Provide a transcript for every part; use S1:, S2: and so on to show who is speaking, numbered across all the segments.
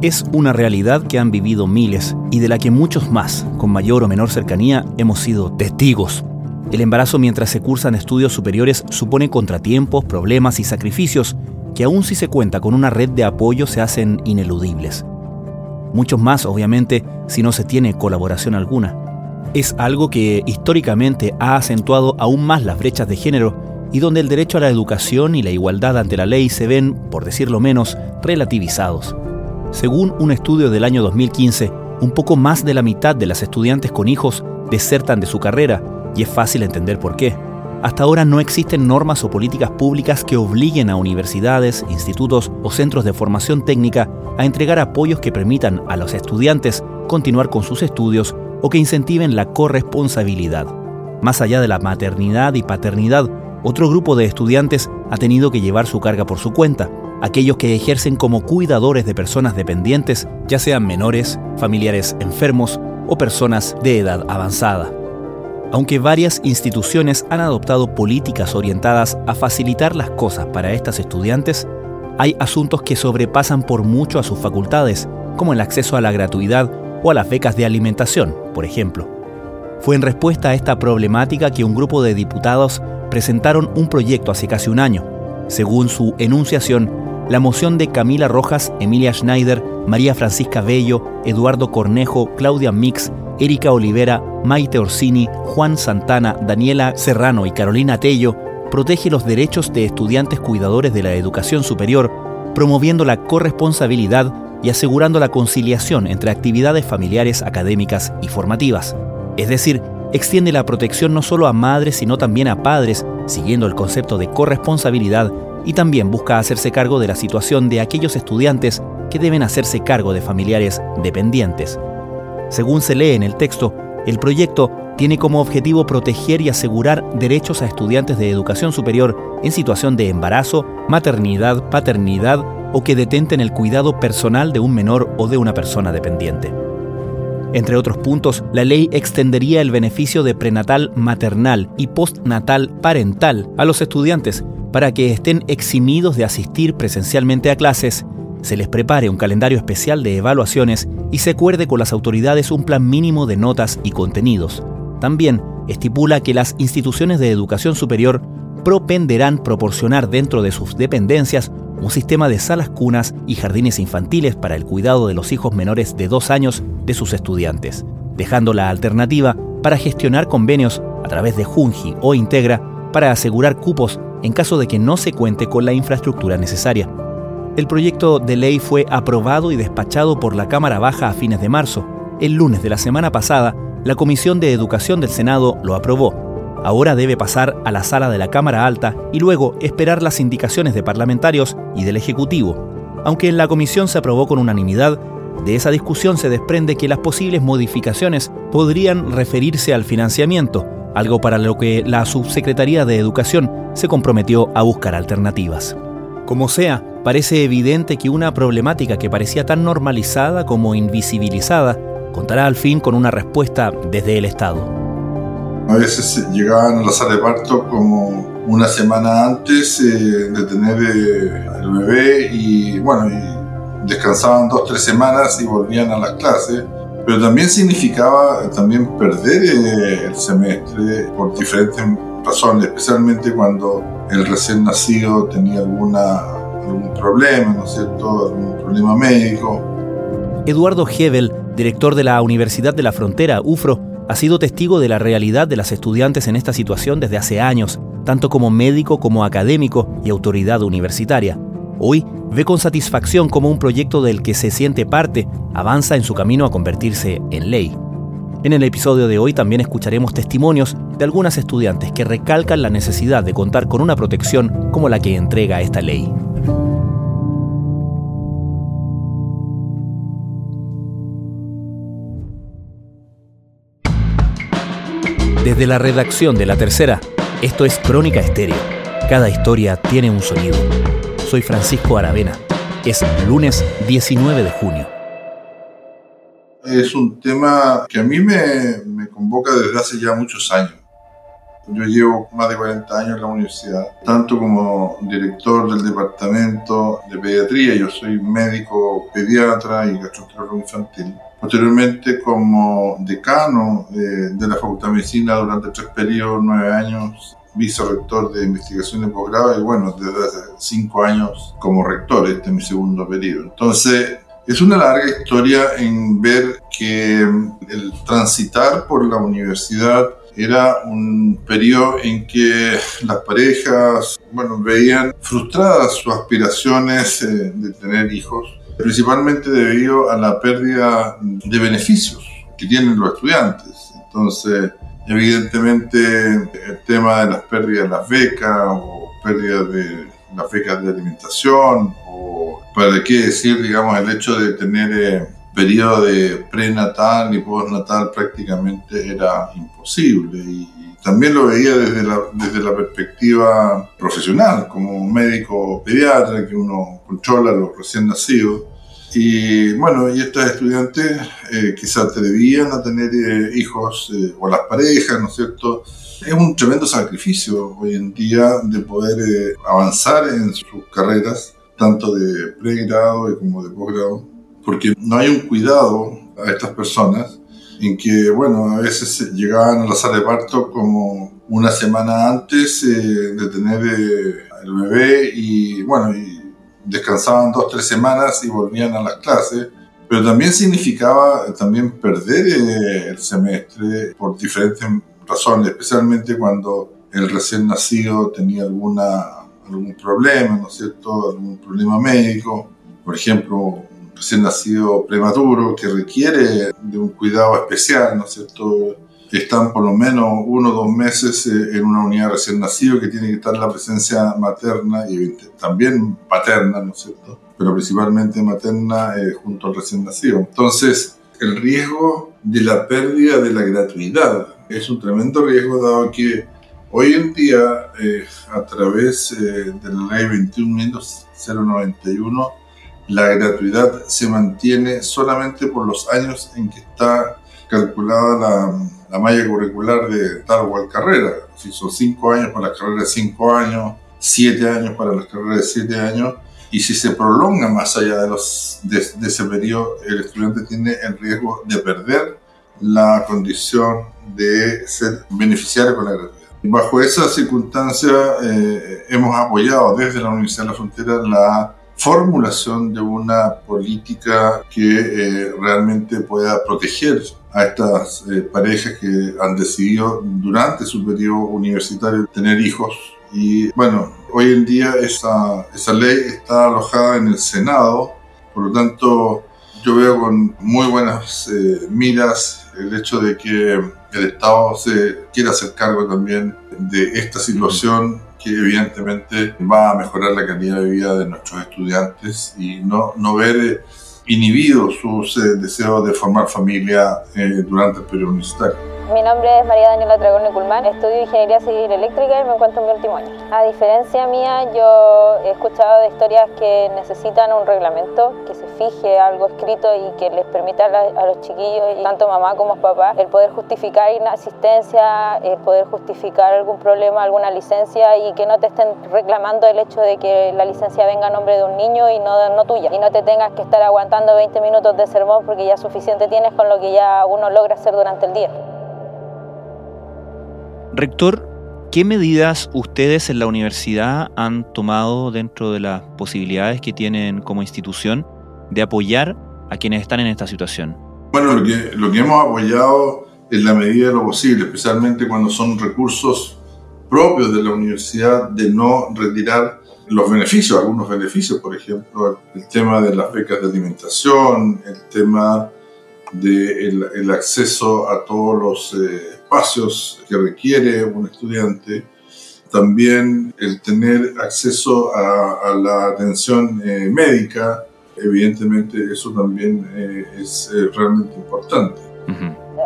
S1: Es una realidad que han vivido miles y de la que muchos más, con mayor o menor cercanía, hemos sido testigos. El embarazo mientras se cursan estudios superiores supone contratiempos, problemas y sacrificios que aun si se cuenta con una red de apoyo se hacen ineludibles. Muchos más, obviamente, si no se tiene colaboración alguna. Es algo que históricamente ha acentuado aún más las brechas de género y donde el derecho a la educación y la igualdad ante la ley se ven, por decirlo menos, relativizados. Según un estudio del año 2015, un poco más de la mitad de las estudiantes con hijos desertan de su carrera y es fácil entender por qué. Hasta ahora no existen normas o políticas públicas que obliguen a universidades, institutos o centros de formación técnica a entregar apoyos que permitan a los estudiantes continuar con sus estudios o que incentiven la corresponsabilidad. Más allá de la maternidad y paternidad, otro grupo de estudiantes ha tenido que llevar su carga por su cuenta, aquellos que ejercen como cuidadores de personas dependientes, ya sean menores, familiares enfermos o personas de edad avanzada. Aunque varias instituciones han adoptado políticas orientadas a facilitar las cosas para estas estudiantes, hay asuntos que sobrepasan por mucho a sus facultades, como el acceso a la gratuidad o a las becas de alimentación, por ejemplo. Fue en respuesta a esta problemática que un grupo de diputados presentaron un proyecto hace casi un año. Según su enunciación, la moción de Camila Rojas, Emilia Schneider, María Francisca Bello, Eduardo Cornejo, Claudia Mix, Erika Olivera, Maite Orsini, Juan Santana, Daniela Serrano y Carolina Tello protege los derechos de estudiantes cuidadores de la educación superior, promoviendo la corresponsabilidad y asegurando la conciliación entre actividades familiares, académicas y formativas. Es decir, extiende la protección no solo a madres, sino también a padres, siguiendo el concepto de corresponsabilidad, y también busca hacerse cargo de la situación de aquellos estudiantes que deben hacerse cargo de familiares dependientes. Según se lee en el texto, el proyecto tiene como objetivo proteger y asegurar derechos a estudiantes de educación superior en situación de embarazo, maternidad, paternidad o que detenten el cuidado personal de un menor o de una persona dependiente. Entre otros puntos, la ley extendería el beneficio de prenatal maternal y postnatal parental a los estudiantes para que estén eximidos de asistir presencialmente a clases se les prepare un calendario especial de evaluaciones y se acuerde con las autoridades un plan mínimo de notas y contenidos. También estipula que las instituciones de educación superior propenderán proporcionar dentro de sus dependencias un sistema de salas cunas y jardines infantiles para el cuidado de los hijos menores de dos años de sus estudiantes, dejando la alternativa para gestionar convenios a través de Junji o Integra para asegurar cupos en caso de que no se cuente con la infraestructura necesaria. El proyecto de ley fue aprobado y despachado por la Cámara Baja a fines de marzo. El lunes de la semana pasada, la Comisión de Educación del Senado lo aprobó. Ahora debe pasar a la sala de la Cámara Alta y luego esperar las indicaciones de parlamentarios y del Ejecutivo. Aunque en la comisión se aprobó con unanimidad, de esa discusión se desprende que las posibles modificaciones podrían referirse al financiamiento, algo para lo que la Subsecretaría de Educación se comprometió a buscar alternativas. Como sea, parece evidente que una problemática que parecía tan normalizada como invisibilizada contará al fin con una respuesta desde el Estado.
S2: A veces llegaban a la sala de parto como una semana antes eh, de tener eh, el bebé y bueno, y descansaban dos, tres semanas y volvían a las clases. Pero también significaba también perder eh, el semestre por diferentes razones, especialmente cuando el recién nacido tenía alguna, algún problema, ¿no es cierto?, algún problema médico.
S1: Eduardo Hebel, director de la Universidad de la Frontera, UFRO, ha sido testigo de la realidad de las estudiantes en esta situación desde hace años, tanto como médico como académico y autoridad universitaria. Hoy ve con satisfacción como un proyecto del que se siente parte avanza en su camino a convertirse en ley. En el episodio de hoy también escucharemos testimonios de algunas estudiantes que recalcan la necesidad de contar con una protección como la que entrega esta ley. Desde la redacción de La Tercera, esto es Crónica Estéreo. Cada historia tiene un sonido. Soy Francisco Aravena. Es lunes 19 de junio
S2: es un tema que a mí me, convoca desde hace ya muchos años. Yo llevo más de 40 años en la universidad, tanto como director del departamento de pediatría, yo soy médico pediatra y gastroenterólogo infantil. Posteriormente como decano de, de la Facultad de Medicina durante tres periodos, nueve años, vicerrector de investigación de posgrado y bueno, desde hace cinco años como rector, este es mi segundo periodo. Entonces, es una larga historia en ver que el transitar por la universidad era un periodo en que las parejas, bueno, veían frustradas sus aspiraciones eh, de tener hijos, principalmente debido a la pérdida de beneficios que tienen los estudiantes. Entonces, evidentemente, el tema de las pérdidas de las becas o pérdidas de las becas de alimentación o para qué decir, digamos, el hecho de tener eh, periodo de prenatal y postnatal prácticamente era imposible y, también lo veía desde la, desde la perspectiva profesional, como médico pediatra, que uno controla los recién nacidos. Y bueno, y estos estudiantes eh, que se atrevían a tener eh, hijos, eh, o las parejas, ¿no es cierto? Es un tremendo sacrificio hoy en día de poder eh, avanzar en sus carreras, tanto de pregrado como de posgrado porque no hay un cuidado a estas personas en que, bueno, a veces llegaban a la sala de parto como una semana antes eh, de tener eh, el bebé y, bueno, y descansaban dos, tres semanas y volvían a las clases. Pero también significaba también perder eh, el semestre por diferentes razones, especialmente cuando el recién nacido tenía alguna, algún problema, ¿no es cierto? Algún problema médico. Por ejemplo, recién nacido prematuro que requiere de un cuidado especial, ¿no es cierto? Están por lo menos uno o dos meses eh, en una unidad recién nacido que tiene que estar la presencia materna y también paterna, ¿no es cierto? Pero principalmente materna eh, junto al recién nacido. Entonces, el riesgo de la pérdida de la gratuidad es un tremendo riesgo dado que hoy en día, eh, a través de la ley 21.091, la gratuidad se mantiene solamente por los años en que está calculada la, la malla curricular de tal o cual carrera. Si son cinco años para las carreras de cinco años, siete años para las carreras de siete años, y si se prolonga más allá de, los, de, ese periodo, el estudiante tiene el riesgo de perder la condición de ser beneficiario con la gratuidad. Bajo esa circunstancia, eh, hemos apoyado desde la Universidad de la Frontera la formulación de una política que eh, realmente pueda proteger a estas eh, parejas que han decidido durante su periodo universitario tener hijos. Y bueno, hoy en día esa, esa ley está alojada en el Senado, por lo tanto yo veo con muy buenas eh, miras el hecho de que el Estado se quiera hacer cargo también de esta situación que evidentemente va a mejorar la calidad de vida de nuestros estudiantes y no, no ver eh, inhibidos sus eh, deseos de formar familia eh, durante el periodo universitario.
S3: Mi nombre es María Daniela Dragón Culmán, estudio Ingeniería Civil Eléctrica y me encuentro en mi último año. A diferencia mía, yo he escuchado de historias que necesitan un reglamento, que se fije algo escrito y que les permita a los chiquillos, tanto mamá como papá, el poder justificar inasistencia, el poder justificar algún problema, alguna licencia y que no te estén reclamando el hecho de que la licencia venga a nombre de un niño y no tuya. Y no te tengas que estar aguantando 20 minutos de sermón porque ya suficiente tienes con lo que ya uno logra hacer durante el día.
S1: Rector, ¿qué medidas ustedes en la universidad han tomado dentro de las posibilidades que tienen como institución de apoyar a quienes están en esta situación?
S2: Bueno, lo que, hemos apoyado en la medida de lo posible, especialmente cuando son recursos propios de la universidad, de no retirar los beneficios, algunos beneficios, por ejemplo, el tema de las becas de alimentación, el tema del de el acceso a todos los eh, espacios que requiere un estudiante, también el tener acceso a, la atención eh, médica, evidentemente eso también eh, es realmente importante.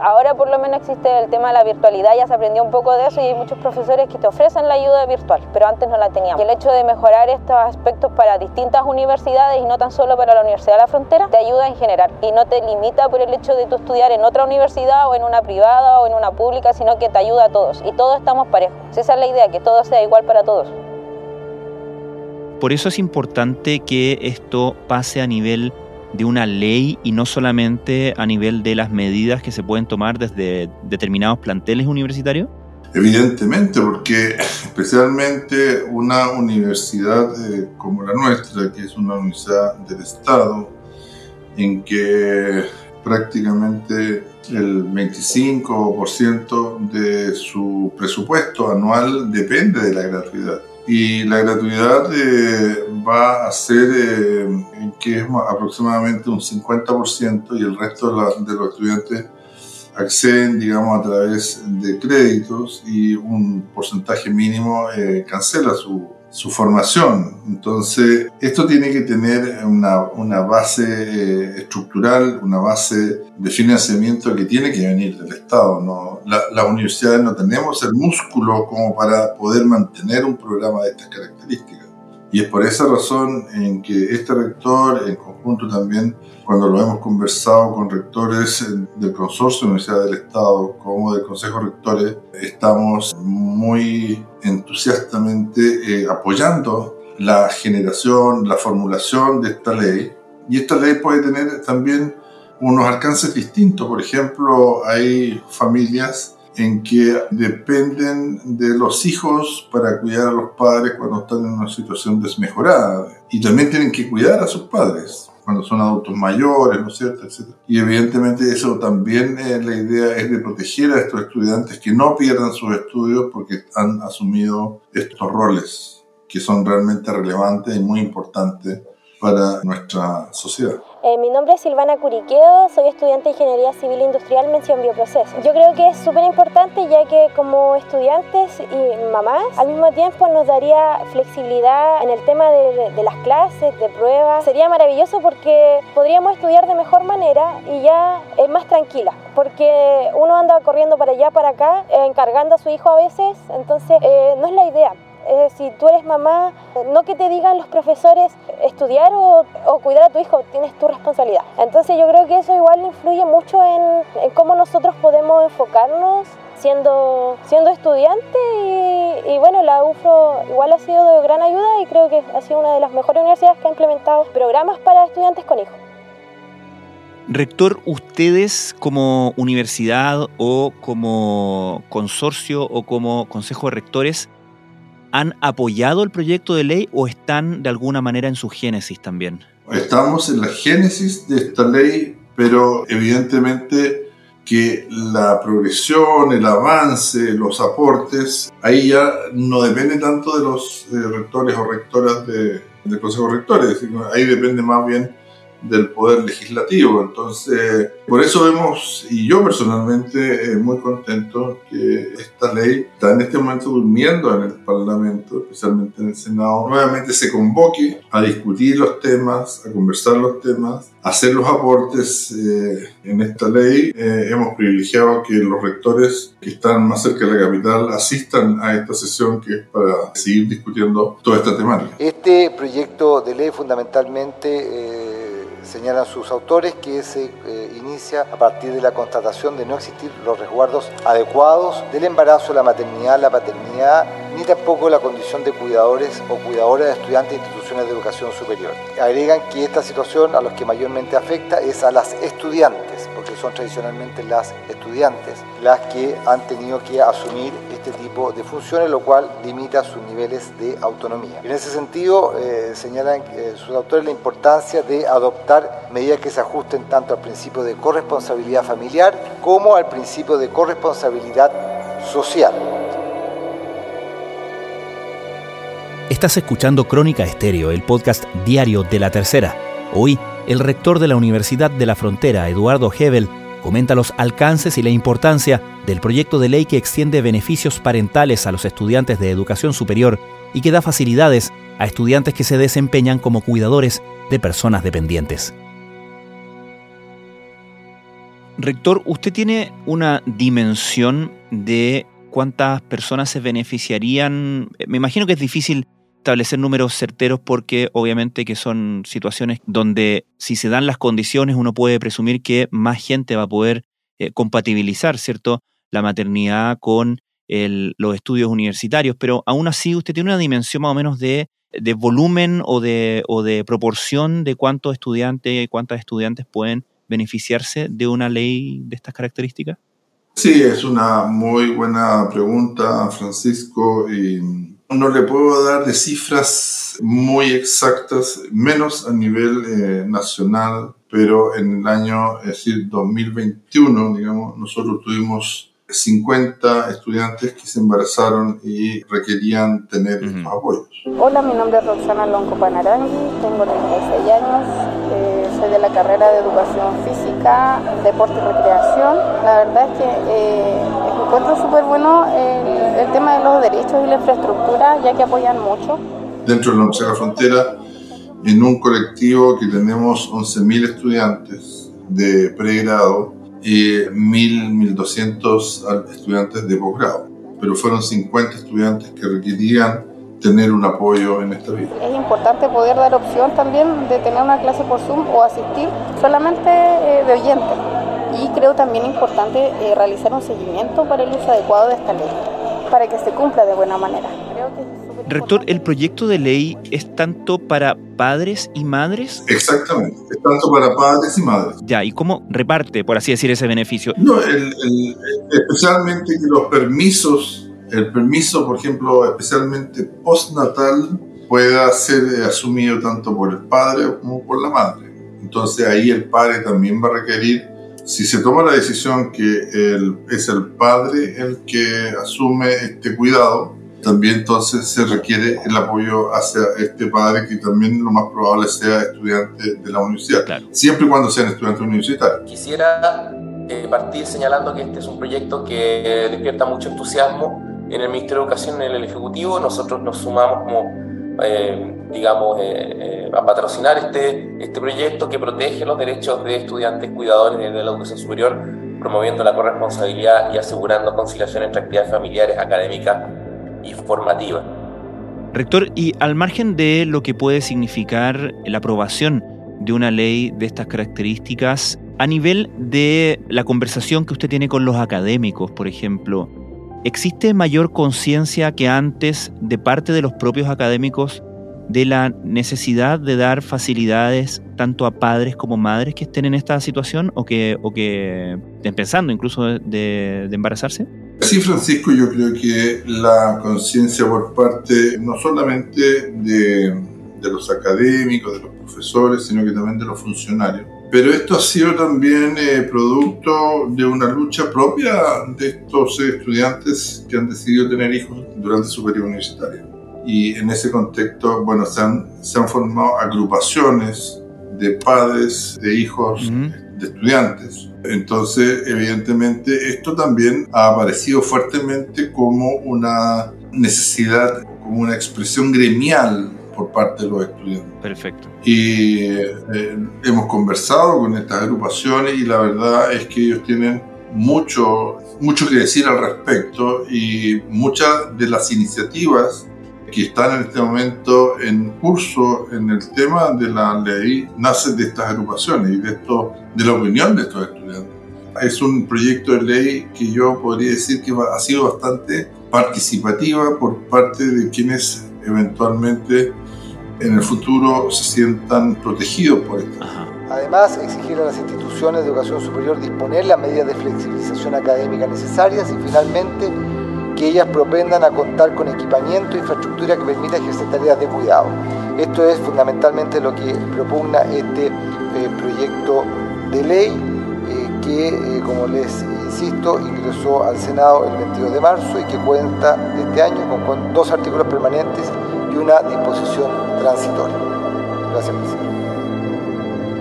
S3: Ahora por lo menos existe el tema de la virtualidad, ya se aprendió un poco de eso y hay muchos profesores que te ofrecen la ayuda virtual, pero antes no la teníamos. Y el hecho de mejorar estos aspectos para distintas universidades y no tan solo para la Universidad de la Frontera, te ayuda en general y no te limita por el hecho de tú estudiar en otra universidad o en una privada o en una pública, sino que te ayuda a todos y todos estamos parejos. Esa es la idea, que todo sea igual para todos.
S1: Por eso es importante que esto pase a nivel de una ley y no solamente a nivel de las medidas que se pueden tomar desde determinados planteles universitarios?
S2: Evidentemente, porque especialmente una universidad eh, como la nuestra, que es una universidad del Estado, en que prácticamente el 25% de su presupuesto anual depende de la gratuidad y la gratuidad eh, va a ser eh, que es aproximadamente un 50% y el resto de, los estudiantes acceden, digamos, a través de créditos y un porcentaje mínimo eh, cancela su, su formación. Entonces, esto tiene que tener una, una base eh, estructural, una base de financiamiento que tiene que venir del Estado. La, las universidades no tenemos el músculo como para poder mantener un programa de estas características. Y es por esa razón en que este rector, en conjunto también, cuando lo hemos conversado con rectores del consorcio de Universidad del Estado como del Consejo de Rectores, estamos muy entusiastamente eh, apoyando la generación, la formulación de esta ley. Y esta ley puede tener también unos alcances distintos. Por ejemplo, hay familias en que dependen de los hijos para cuidar a los padres cuando están en una situación desmejorada. Y también tienen que cuidar a sus padres cuando son adultos mayores, ¿no es cierto? Etcétera. Y evidentemente eso también eh, la idea es de proteger a estos estudiantes que no pierdan sus estudios porque han asumido estos roles que son realmente relevantes y muy importantes para nuestra sociedad.
S4: Eh, mi nombre es Silvana Curiqueo, soy estudiante de Ingeniería Civil Industrial Mención Bioproceso. Yo creo que es súper importante ya que como estudiantes y mamás, al mismo tiempo nos daría flexibilidad en el tema de, las clases, de pruebas. Sería maravilloso porque podríamos estudiar de mejor manera y ya es más tranquila, porque uno anda corriendo para allá, para acá, encargando a su hijo a veces, entonces eh, no es la idea. Eh, si tú eres mamá, no que te digan los profesores estudiar o, cuidar a tu hijo, tienes tu responsabilidad. Entonces yo creo que eso igual influye mucho en, cómo nosotros podemos enfocarnos siendo, siendo estudiante y, bueno, la UFRO igual ha sido de gran ayuda y creo que ha sido una de las mejores universidades que ha implementado programas para estudiantes con hijos.
S1: Rector, ustedes como universidad o como consorcio o como consejo de rectores, ¿Han apoyado el proyecto de ley o están de alguna manera en su génesis también?
S2: Estamos en la génesis de esta ley, pero evidentemente que la progresión, el avance, los aportes, ahí ya no depende tanto de los eh, rectores o rectoras de, del Consejo de Rectores, ahí depende más bien del poder legislativo. Entonces, por eso vemos, y yo personalmente eh, muy contento que esta ley está en este momento durmiendo en el Parlamento, especialmente en el Senado, nuevamente se convoque a discutir los temas, a conversar los temas, a hacer los aportes eh, en esta ley. Eh, hemos privilegiado que los rectores que están más cerca de la capital asistan a esta sesión que es para seguir discutiendo toda esta temática.
S5: Este proyecto de ley fundamentalmente señalan sus autores que se eh, inicia a partir de la constatación de no existir los resguardos adecuados del embarazo, la maternidad, la paternidad, ni tampoco la condición de cuidadores o cuidadoras de estudiantes de instituciones de educación superior. Agregan que esta situación a los que mayormente afecta es a las estudiantes, son tradicionalmente las estudiantes las que han tenido que asumir este tipo de funciones, lo cual limita sus niveles de autonomía. En ese sentido, eh, señalan eh, sus autores la importancia de adoptar medidas que se ajusten tanto al principio de corresponsabilidad familiar como al principio de corresponsabilidad social.
S1: Estás escuchando Crónica Estéreo, el podcast diario de la tercera. Hoy, el rector de la Universidad de la Frontera, Eduardo Hebel, comenta los alcances y la importancia del proyecto de ley que extiende beneficios parentales a los estudiantes de educación superior y que da facilidades a estudiantes que se desempeñan como cuidadores de personas dependientes. Rector, ¿usted tiene una dimensión de cuántas personas se beneficiarían? Me imagino que es difícil establecer números certeros porque obviamente que son situaciones donde si se dan las condiciones uno puede presumir que más gente va a poder eh, compatibilizar, ¿cierto? La maternidad con los estudios universitarios, pero aún así usted tiene una dimensión más o menos de, volumen o de, o de proporción de cuántos estudiantes, cuántas estudiantes pueden beneficiarse de una ley de estas características?
S2: Sí, es una muy buena pregunta, Francisco, y no le puedo dar de cifras muy exactas, menos a nivel eh, nacional, pero en el año, es decir, 2021, digamos, nosotros tuvimos 50 estudiantes que se embarazaron y requerían tener estos apoyos.
S6: Hola, mi nombre es Roxana Lonco Panarangui, tengo 36 años, eh, soy de la carrera de Educación Física, Deporte y Recreación. La verdad es que eh, encuentro súper bueno el, el, tema de los derechos y la infraestructura, ya que apoyan mucho.
S2: Dentro de la Universidad de la Frontera, en un colectivo que tenemos 11.000 estudiantes de pregrado, y 1.000, 1.200 estudiantes de posgrado, pero fueron 50 estudiantes que requerían tener un apoyo en esta vida.
S6: Es importante poder dar opción también de tener una clase por Zoom o asistir solamente eh, de oyente. Y creo también importante eh, realizar un seguimiento para el uso adecuado de esta ley, para que se cumpla de buena manera. Creo
S1: que Rector, ¿el proyecto de ley es tanto para padres y madres?
S2: Exactamente, es tanto para padres y madres.
S1: Ya, ¿y cómo reparte, por así decir, ese beneficio?
S2: No, especialmente los permisos, el permiso, por ejemplo, especialmente postnatal, pueda ser asumido tanto por el padre como por la madre. Entonces ahí el padre también va a requerir, si se toma la decisión que es el padre el que asume este cuidado, también entonces se requiere el apoyo hacia este padre que también lo más probable sea estudiante de la universidad, siempre y cuando sean estudiantes universitarios.
S7: Quisiera eh, partir señalando que este es un proyecto que despierta mucho entusiasmo en el Ministerio de Educación, en el Ejecutivo. Nosotros nos sumamos como, eh, digamos, eh, a patrocinar este, este proyecto que protege los derechos de estudiantes cuidadores de la educación superior, promoviendo la corresponsabilidad y asegurando conciliación entre actividades familiares, académicas y formativa.
S1: Rector, y al margen de lo que puede significar la aprobación de una ley de estas características, a nivel de la conversación que usted tiene con los académicos, por ejemplo, ¿existe mayor conciencia que antes de parte de los propios académicos de la necesidad de dar facilidades tanto a padres como madres que estén en esta situación o que, o que estén pensando incluso de embarazarse?
S2: Sí, Francisco, yo creo que la conciencia por parte no solamente de, de, los académicos, de los profesores, sino que también de los funcionarios. Pero esto ha sido también eh, producto de una lucha propia de estos estudiantes que han decidido tener hijos durante su periodo universitario. Y en ese contexto, bueno, se han, se han formado agrupaciones de padres, de hijos, de estudiantes entonces, evidentemente, esto también ha aparecido fuertemente como una necesidad, como una expresión gremial por parte de los estudiantes.
S1: Perfecto.
S2: Y eh, hemos conversado con estas agrupaciones y la verdad es que ellos tienen mucho, mucho que decir al respecto y muchas de las iniciativas que están en este momento en curso en el tema de la ley nace de estas agrupaciones y de, esto, de la opinión de estos estudiantes. Es un proyecto de ley que yo podría decir que ha sido bastante participativa por parte de quienes eventualmente en el futuro se sientan protegidos por esto.
S5: Además, exigir a las instituciones de educación superior disponer las medidas de flexibilización académica necesarias y finalmente que ellas propendan a contar con equipamiento e infraestructura que permita ejercer tareas de cuidado. Esto es fundamentalmente lo que propugna este eh, proyecto de ley eh, que, eh, como les insisto, ingresó al Senado el 22 de marzo y que cuenta este año con, dos artículos permanentes una disposición transitoria. Gracias, presidente.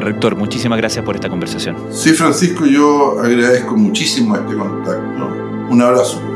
S1: Rector, muchísimas gracias por esta conversación.
S2: Sí, Francisco, yo agradezco muchísimo este contacto. Un abrazo.